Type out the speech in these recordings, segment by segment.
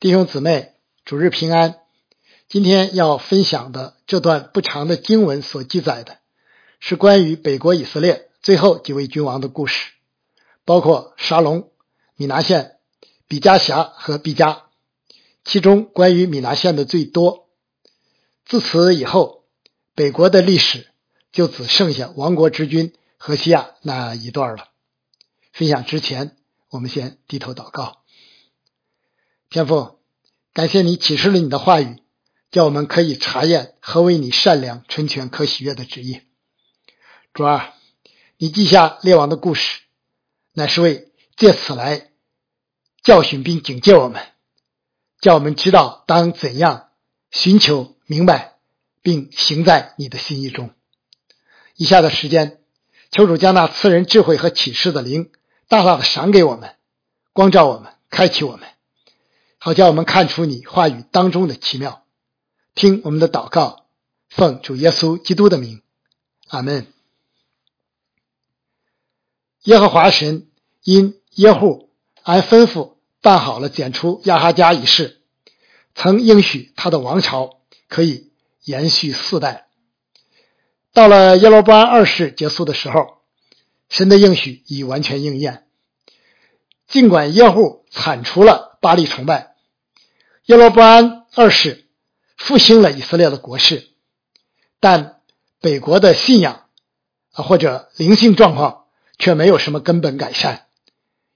弟兄姊妹，主日平安。今天要分享的这段不长的经文所记载的，是关于北国以色列最后几位君王的故事，包括沙龙、米拿县、比加辖和毕加。其中关于米拿县的最多。自此以后，北国的历史就只剩下亡国之君何西亚那一段了。分享之前，我们先低头祷告。天父，感谢你启示了你的话语。叫我们可以查验何为你善良、纯全、可喜悦的旨意。主啊，你记下列王的故事，乃是为借此来教训并警戒我们，叫我们知道当怎样寻求明白，并行在你的心意中。以下的时间，求主将那赐人智慧和启示的灵大大的赏给我们，光照我们，开启我们，好叫我们看出你话语当中的奇妙。听我们的祷告，奉主耶稣基督的名，阿门。耶和华神因耶户按吩咐办好了剪除亚哈家一事，曾应许他的王朝可以延续四代。到了耶罗波安二世结束的时候，神的应许已完全应验。尽管耶户铲除了巴利崇拜，耶罗波安二世。复兴了以色列的国势，但北国的信仰啊或者灵性状况却没有什么根本改善，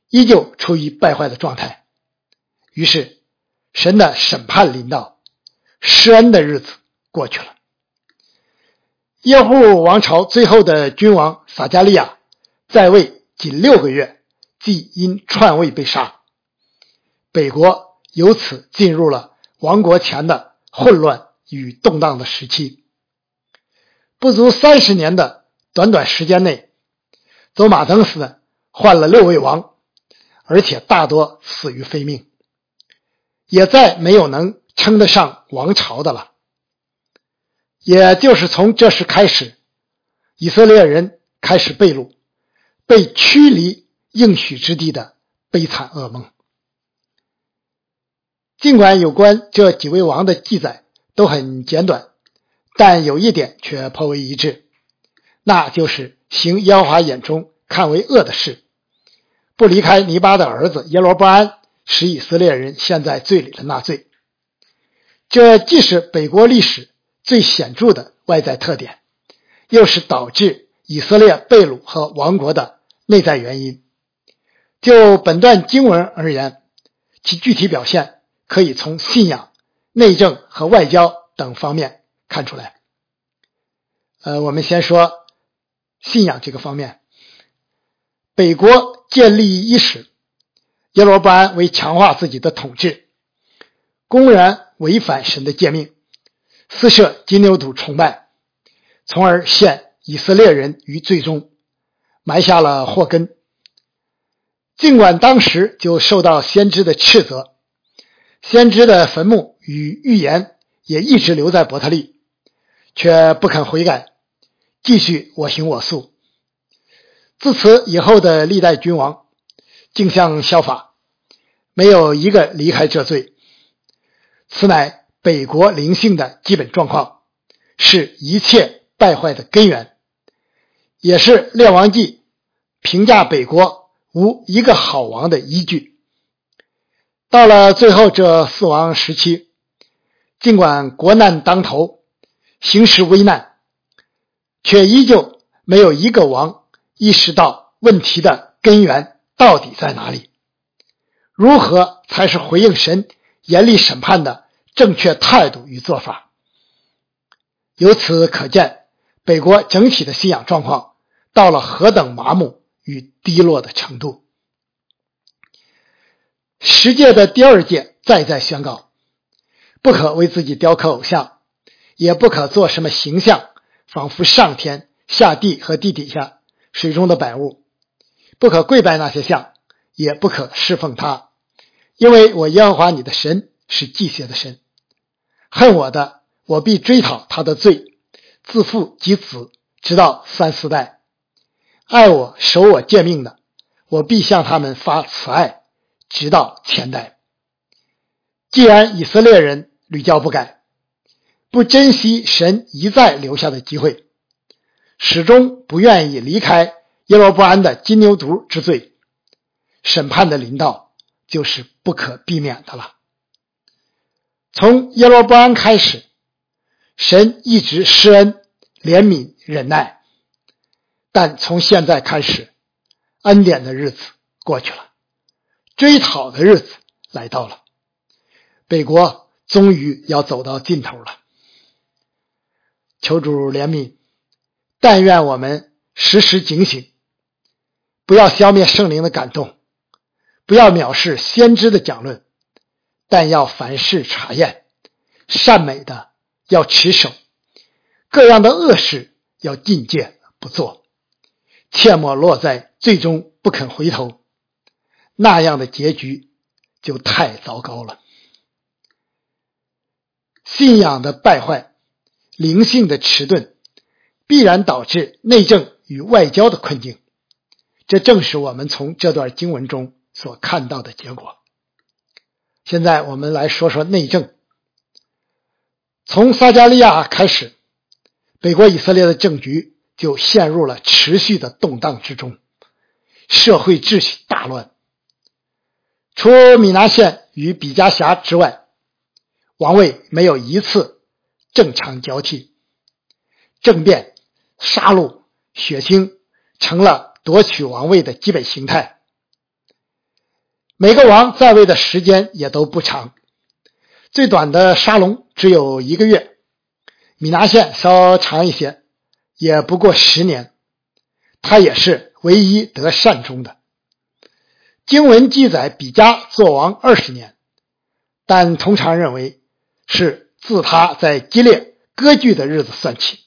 依旧处于败坏的状态。于是，神的审判临到，施恩的日子过去了。耶户王朝最后的君王撒加利亚在位仅六个月，即因篡位被杀，北国由此进入了亡国前的。混乱与动荡的时期，不足三十年的短短时间内，走马灯似的换了六位王，而且大多死于非命，也再没有能称得上王朝的了。也就是从这时开始，以色列人开始被掳，被驱离应许之地的悲惨噩梦。尽管有关这几位王的记载都很简短，但有一点却颇为一致，那就是行耶和华眼中看为恶的事，不离开尼巴的儿子耶罗波安，使以色列人陷在罪里的纳罪。这既是北国历史最显著的外在特点，又是导致以色列被掳和亡国的内在原因。就本段经文而言，其具体表现。可以从信仰、内政和外交等方面看出来。呃，我们先说信仰这个方面。北国建立伊始，耶罗波安为强化自己的统治，公然违反神的诫命，私设金牛犊崇拜，从而陷以色列人于罪中，埋下了祸根。尽管当时就受到先知的斥责。先知的坟墓与预言也一直留在伯特利，却不肯悔改，继续我行我素。自此以后的历代君王，竟像效法，没有一个离开这罪。此乃北国灵性的基本状况，是一切败坏的根源，也是列王纪评价北国无一个好王的依据。到了最后这四王时期，尽管国难当头，形势危难，却依旧没有一个王意识到问题的根源到底在哪里，如何才是回应神严厉审判的正确态度与做法。由此可见，北国整体的信仰状况到了何等麻木与低落的程度。十诫的第二届再再宣告：不可为自己雕刻偶像，也不可做什么形象，仿佛上天下地和地底下水中的百物；不可跪拜那些像，也不可侍奉他，因为我耶和华你的神是祭邪的神。恨我的，我必追讨他的罪，自父及子，直到三四代；爱我守我诫命的，我必向他们发慈爱。直到前代，既然以色列人屡教不改，不珍惜神一再留下的机会，始终不愿意离开耶罗波安的金牛犊之罪，审判的临到就是不可避免的了。从耶罗波安开始，神一直施恩、怜悯、忍耐，但从现在开始，恩典的日子过去了，追讨的日子来到了。北国终于要走到尽头了，求主怜悯，但愿我们时时警醒，不要消灭圣灵的感动，不要藐视先知的讲论，但要凡事查验，善美的要持守，各样的恶事要禁戒不做，切莫落在最终不肯回头，那样的结局就太糟糕了。信仰的败坏，灵性的迟钝，必然导致内政与外交的困境。这正是我们从这段经文中所看到的结果。现在我们来说说内政。从撒加利亚开始，北国以色列的政局就陷入了持续的动荡之中，社会秩序大乱。除米拿县与比加峡之外。王位没有一次正常交替，政变、杀戮、血腥成了夺取王位的基本形态。每个王在位的时间也都不长，最短的沙龙只有一个月，米拿县稍长一些，也不过十年。他也是唯一得善终的。经文记载比加做王二十年，但通常认为。是自他在激烈割据的日子算起，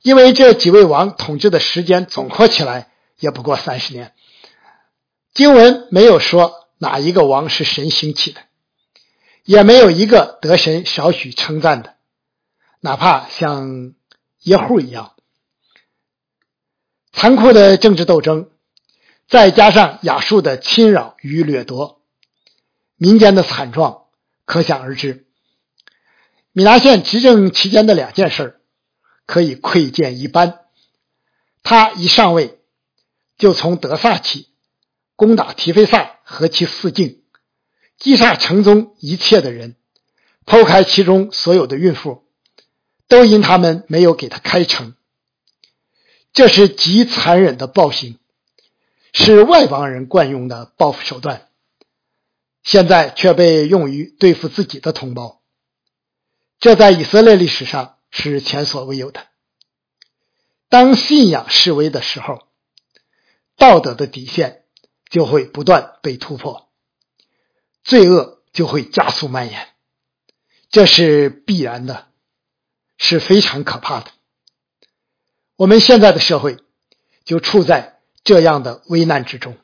因为这几位王统治的时间总括起来也不过三十年。经文没有说哪一个王是神兴起的，也没有一个得神少许称赞的，哪怕像耶户一样。残酷的政治斗争，再加上亚述的侵扰与掠夺，民间的惨状可想而知。米拿县执政期间的两件事可以窥见一斑。他一上位，就从德萨起攻打提菲萨和其四境，击杀城中一切的人，剖开其中所有的孕妇，都因他们没有给他开城。这是极残忍的暴行，是外邦人惯用的报复手段，现在却被用于对付自己的同胞。这在以色列历史上是前所未有的。当信仰示威的时候，道德的底线就会不断被突破，罪恶就会加速蔓延，这是必然的，是非常可怕的。我们现在的社会就处在这样的危难之中。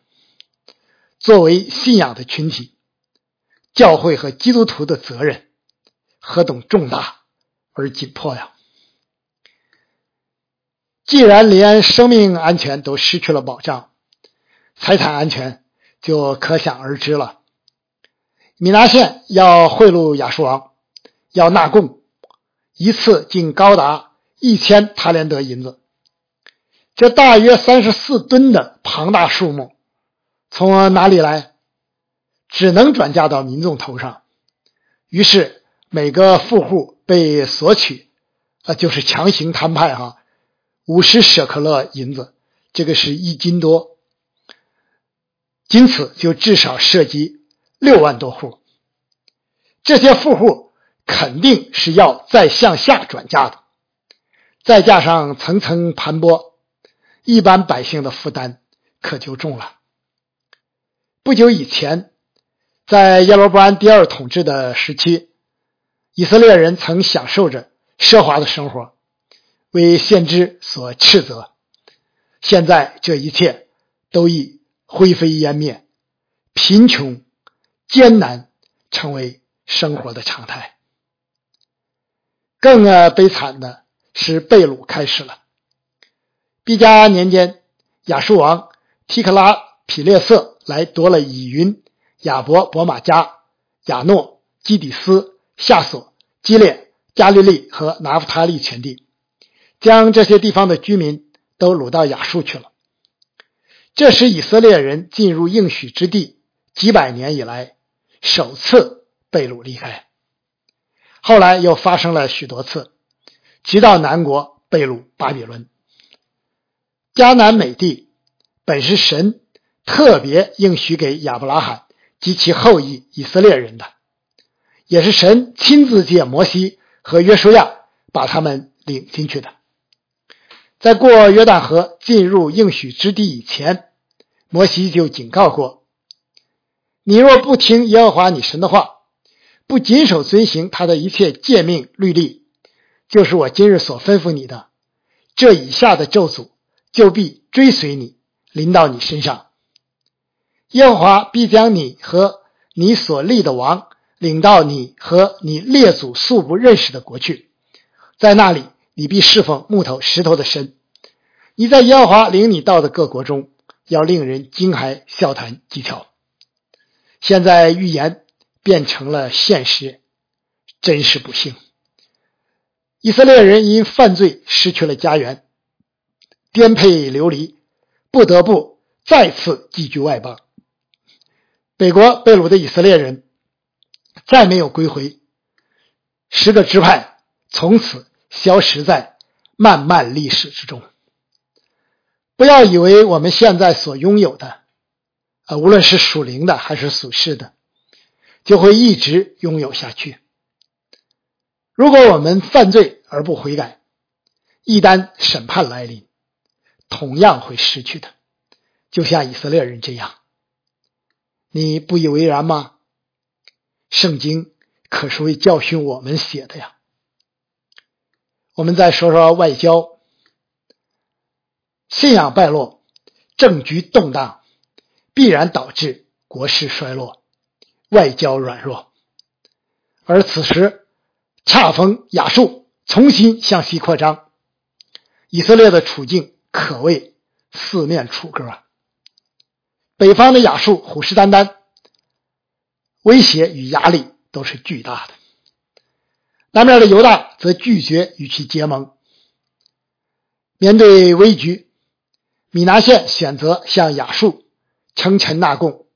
作为信仰的群体，教会和基督徒的责任。何等重大而紧迫呀！既然连生命安全都失去了保障，财产安全就可想而知了。米拿县要贿赂亚述王，要纳贡，一次竟高达一千塔连德银子，这大约三十四吨的庞大数目，从哪里来？只能转嫁到民众头上。于是。每个富户被索取，啊，就是强行摊派哈，五十舍克勒银子，这个是一斤多，因此就至少涉及六万多户。这些富户肯定是要再向下转嫁的，再加上层层盘剥，一般百姓的负担可就重了。不久以前，在耶罗波安第二统治的时期。以色列人曾享受着奢华的生活，为先知所斥责。现在这一切都已灰飞烟灭，贫穷、艰难成为生活的常态。更啊悲惨的是被掳开始了。毕加年间，亚述王提克拉匹列色来夺了以云、亚伯、伯马加、亚诺。基底斯、夏索、基列、加利利和拿夫塔利全地，将这些地方的居民都掳到亚述去了。这时以色列人进入应许之地几百年以来首次被掳离开。后来又发生了许多次，直到南国被掳巴比伦。迦南美地本是神特别应许给亚伯拉罕及其后裔以色列人的，也是神亲自借摩西和约书亚把他们领进去的。在过约旦河进入应许之地以前，摩西就警告过：“你若不听耶和华你神的话，不谨守遵行他的一切诫命律例，就是我今日所吩咐你的，这以下的咒诅就必追随你，临到你身上。耶和华必将你和你所立的王领到你和你列祖素不认识的国去，在那里。”你必侍奉木头、石头的神。你在耶和华领你到的各国中，要令人惊骇、笑谈、讥诮。现在预言变成了现实，真是不幸。以色列人因犯罪失去了家园，颠沛流离，不得不再次寄居外邦。北国被掳的以色列人再没有归回，十个支派从此。消失在漫漫历史之中。不要以为我们现在所拥有的，啊，无论是属灵的还是属世的，就会一直拥有下去。如果我们犯罪而不悔改，一旦审判来临，同样会失去的，就像以色列人这样。你不以为然吗？圣经可是为教训我们写的呀。我们再说说外交，信仰败落，政局动荡，必然导致国势衰落，外交软弱。而此时恰逢亚述重新向西扩张，以色列的处境可谓四面楚歌啊。北方的亚述虎视眈眈，威胁与压力都是巨大的。南面的犹大则拒绝与其结盟。面对危局，米拿县选择向亚述称臣纳贡，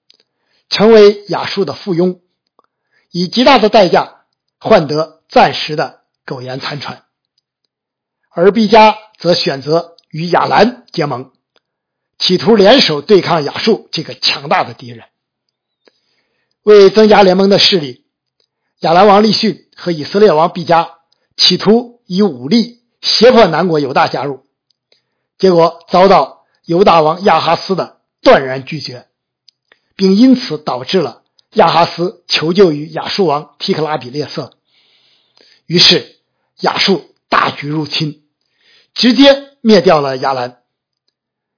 成为亚述的附庸，以极大的代价换得暂时的苟延残喘。而毕加则选择与亚兰结盟，企图联手对抗亚述这个强大的敌人。为增加联盟的势力，亚兰王利逊。和以色列王毕加企图以武力胁迫南国犹大加入，结果遭到犹大王亚哈斯的断然拒绝，并因此导致了亚哈斯求救于亚述王提克拉比列色。于是亚述大举入侵，直接灭掉了亚兰，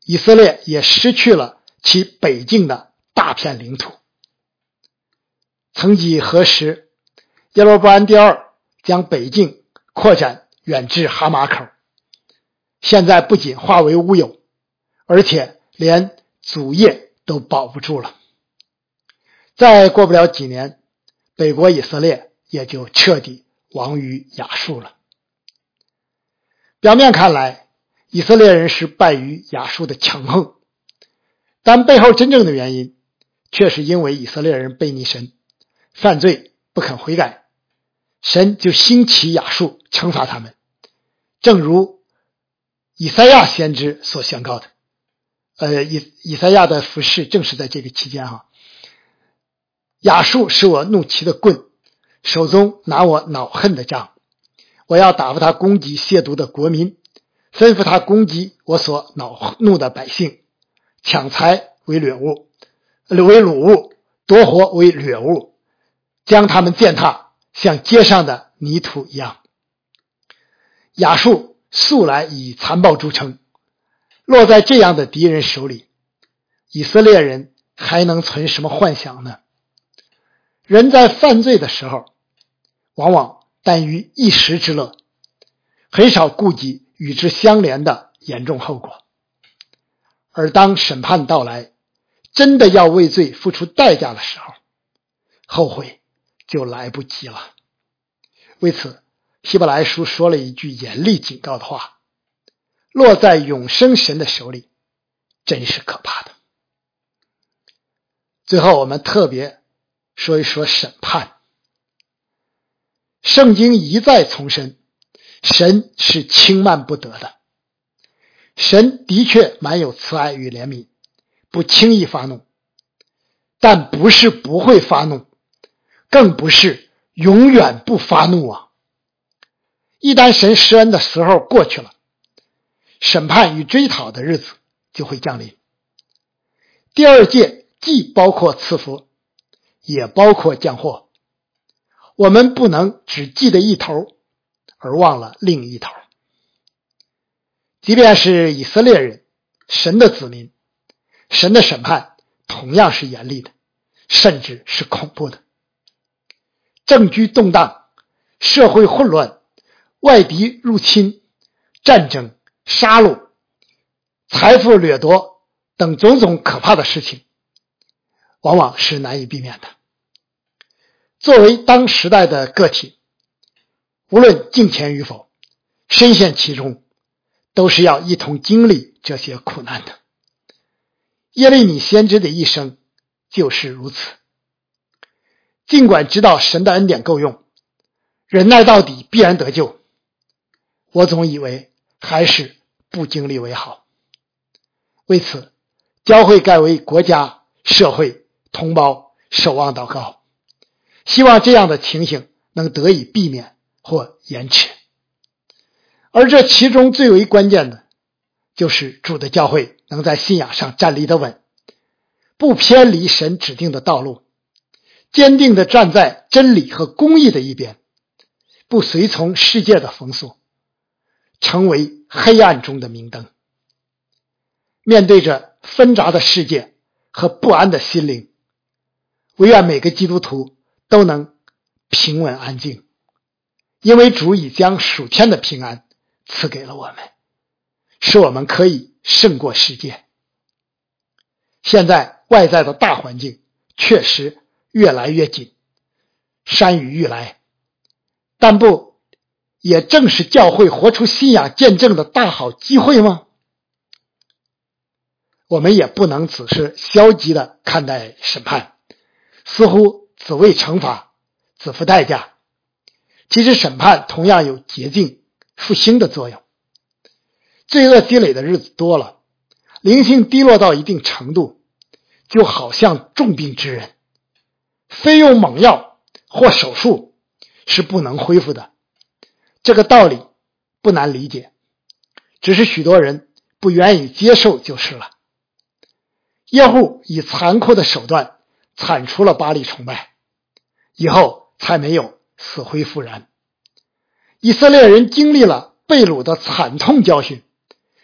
以色列也失去了其北境的大片领土。曾几何时。耶罗波安第二将北境扩展远至哈马口，现在不仅化为乌有，而且连祖业都保不住了。再过不了几年，北国以色列也就彻底亡于亚述了。表面看来，以色列人是败于亚述的强横，但背后真正的原因，却是因为以色列人背逆神，犯罪不肯悔改。神就兴起亚述惩罚他们，正如以赛亚先知所宣告的。呃，以以赛亚的服饰正是在这个期间哈。亚述是我怒气的棍，手中拿我恼恨的杖，我要打发他攻击亵渎的国民，吩咐他攻击我所恼怒的百姓，抢财为掠物，为掳物，夺活为掠物，将他们践踏。像街上的泥土一样，亚述素来以残暴著称，落在这样的敌人手里，以色列人还能存什么幻想呢？人在犯罪的时候，往往耽于一时之乐，很少顾及与之相连的严重后果。而当审判到来，真的要为罪付出代价的时候，后悔。就来不及了。为此，希伯来书说了一句严厉警告的话：“落在永生神的手里，真是可怕的。”最后，我们特别说一说审判。圣经一再重申，神是轻慢不得的。神的确满有慈爱与怜悯，不轻易发怒，但不是不会发怒，更不是永远不发怒啊！一旦神施恩的时候过去了，审判与追讨的日子就会降临。第二届既包括赐福，也包括降祸，我们不能只记得一头，而忘了另一头。即便是以色列人，神的子民，神的审判同样是严厉的，甚至是恐怖的。政局动荡，社会混乱，外敌入侵，战争、杀戮、财富掠夺等种种可怕的事情，往往是难以避免的。作为当时代的个体，无论敬虔与否，深陷其中。都是要一同经历这些苦难的。耶利米先知的一生就是如此。尽管知道神的恩典够用，忍耐到底必然得救，我总以为还是不经历为好。为此，教会改为国家、社会、同胞守望祷告，希望这样的情形能得以避免或延迟。而这其中最为关键的，就是主的教会能在信仰上站立的稳，不偏离神指定的道路，坚定的站在真理和公义的一边，不随从世界的风俗，成为黑暗中的明灯。面对着纷杂的世界和不安的心灵，唯愿每个基督徒都能平稳安静，因为主已将属天的平安。赐给了我们，使我们可以胜过世界。现在外在的大环境确实越来越紧，山雨欲来，但不也正是教会活出信仰见证的大好机会吗？我们也不能只是消极的看待审判，似乎只为惩罚，只付代价。其实审判同样有洁净。复兴的作用，罪恶积累的日子多了，灵性低落到一定程度，就好像重病之人，非用猛药或手术是不能恢复的。这个道理不难理解，只是许多人不愿意接受就是了。耶户以残酷的手段铲除了巴黎崇拜，以后才没有死灰复燃。以色列人经历了被掳的惨痛教训，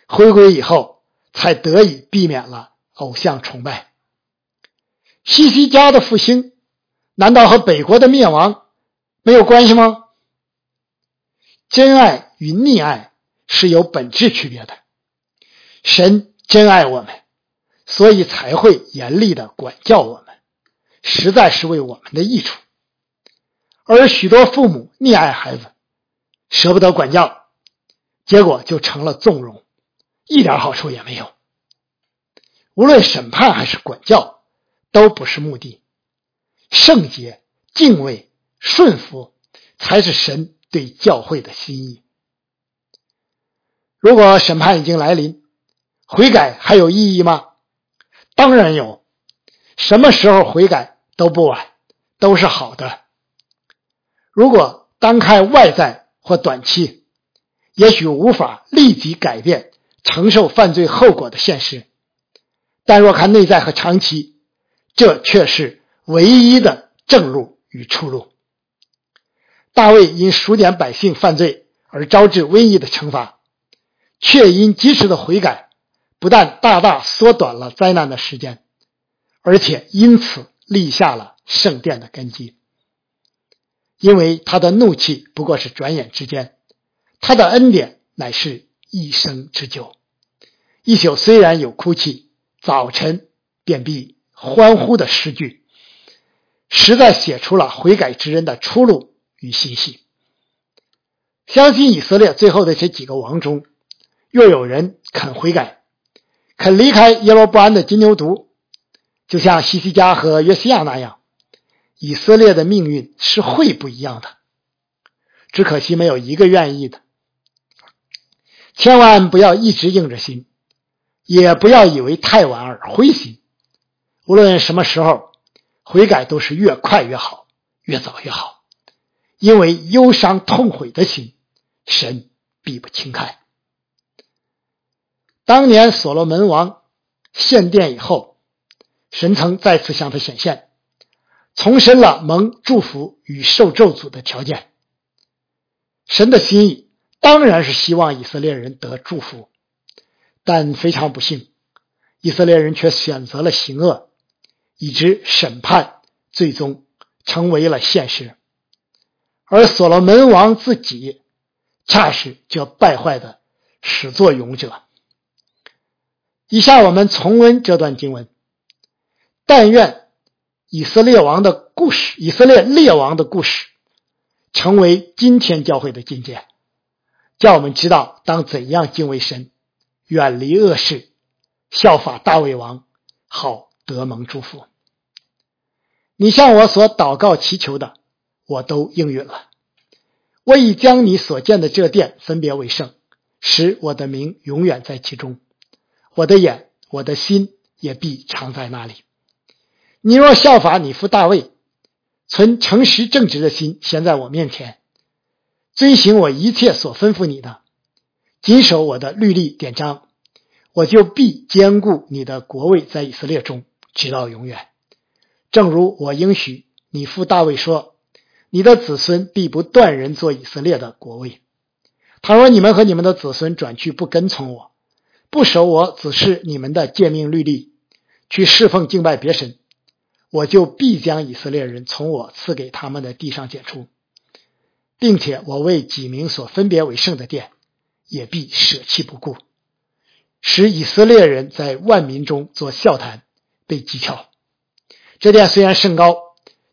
回归以后才得以避免了偶像崇拜。西西家的复兴，难道和北国的灭亡没有关系吗？真爱与溺爱是有本质区别的。神真爱我们，所以才会严厉的管教我们，实在是为我们的益处。而许多父母溺爱孩子。舍不得管教，结果就成了纵容，一点好处也没有。无论审判还是管教，都不是目的。圣洁、敬畏、顺服，才是神对教会的心意。如果审判已经来临，悔改还有意义吗？当然有，什么时候悔改都不晚，都是好的。如果单看外在，或短期，也许无法立即改变承受犯罪后果的现实，但若看内在和长期，这却是唯一的正路与出路。大卫因数点百姓犯罪而招致瘟疫的惩罚，却因及时的悔改，不但大大缩短了灾难的时间，而且因此立下了圣殿的根基。因为他的怒气不过是转眼之间，他的恩典乃是一生之久。一宿虽然有哭泣，早晨便必欢呼的诗句。实在写出了悔改之人的出路与信息。相信以色列最后的这几个王中，若有人肯悔改，肯离开耶罗波安的金牛犊，就像西西家和约西亚那样，以色列的命运是会不一样的。只可惜没有一个愿意的。千万不要一直硬着心，也不要以为太晚而灰心。无论什么时候悔改，都是越快越好，越早越好。因为忧伤痛悔的心，神必不轻看。当年所罗门王献殿以后，神曾再次向他显现，重申了蒙祝福与受咒诅的条件。神的心意当然是希望以色列人得祝福，但非常不幸，以色列人却选择了行恶，以致审判最终成为了现实。而所罗门王自己，恰是这败坏的始作俑者。以下我们重温这段经文。但愿以色列王的故事，以色列列王的故事。成为今天教会的境界，叫我们知道当怎样敬畏神，远离恶事，效法大卫王，好得蒙祝福。你向我所祷告祈求的，我都应允了。我已将你所见的这殿分别为圣，使我的名永远在其中。我的眼，我的心也必常在那里。你若效法你父大卫。存诚实正直的心，先在我面前遵行我一切所吩咐你的，谨守我的律例典章，我就必坚固你的国位在以色列中，直到永远。正如我应许你父大卫说：“你的子孙必不断人做以色列的国位。倘若你们和你们的子孙转去不跟从我，不守我指示你们的诫命律例，去侍奉敬拜别神。”我就必将以色列人从我赐给他们的地上剪除，并且我为几名所分别为圣的殿，也必舍弃不顾，使以色列人在万民中做笑谈，被讥诮。这殿虽然甚高，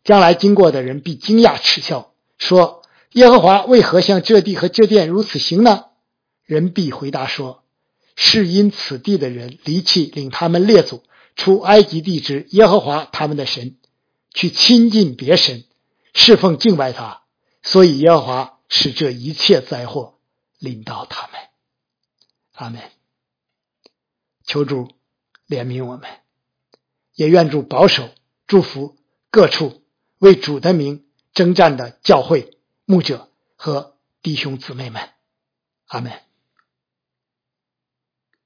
将来经过的人必惊讶耻笑，说：“耶和华为何向这地和这殿如此行呢？”人必回答说：“是因此地的人离弃领他们列祖。”出埃及地之耶和华他们的神，去亲近别神，侍奉敬拜他，所以耶和华使这一切灾祸临到他们。阿门。求主怜悯我们，也愿主保守、祝福各处为主的名征战的教会牧者和弟兄姊妹们。阿门。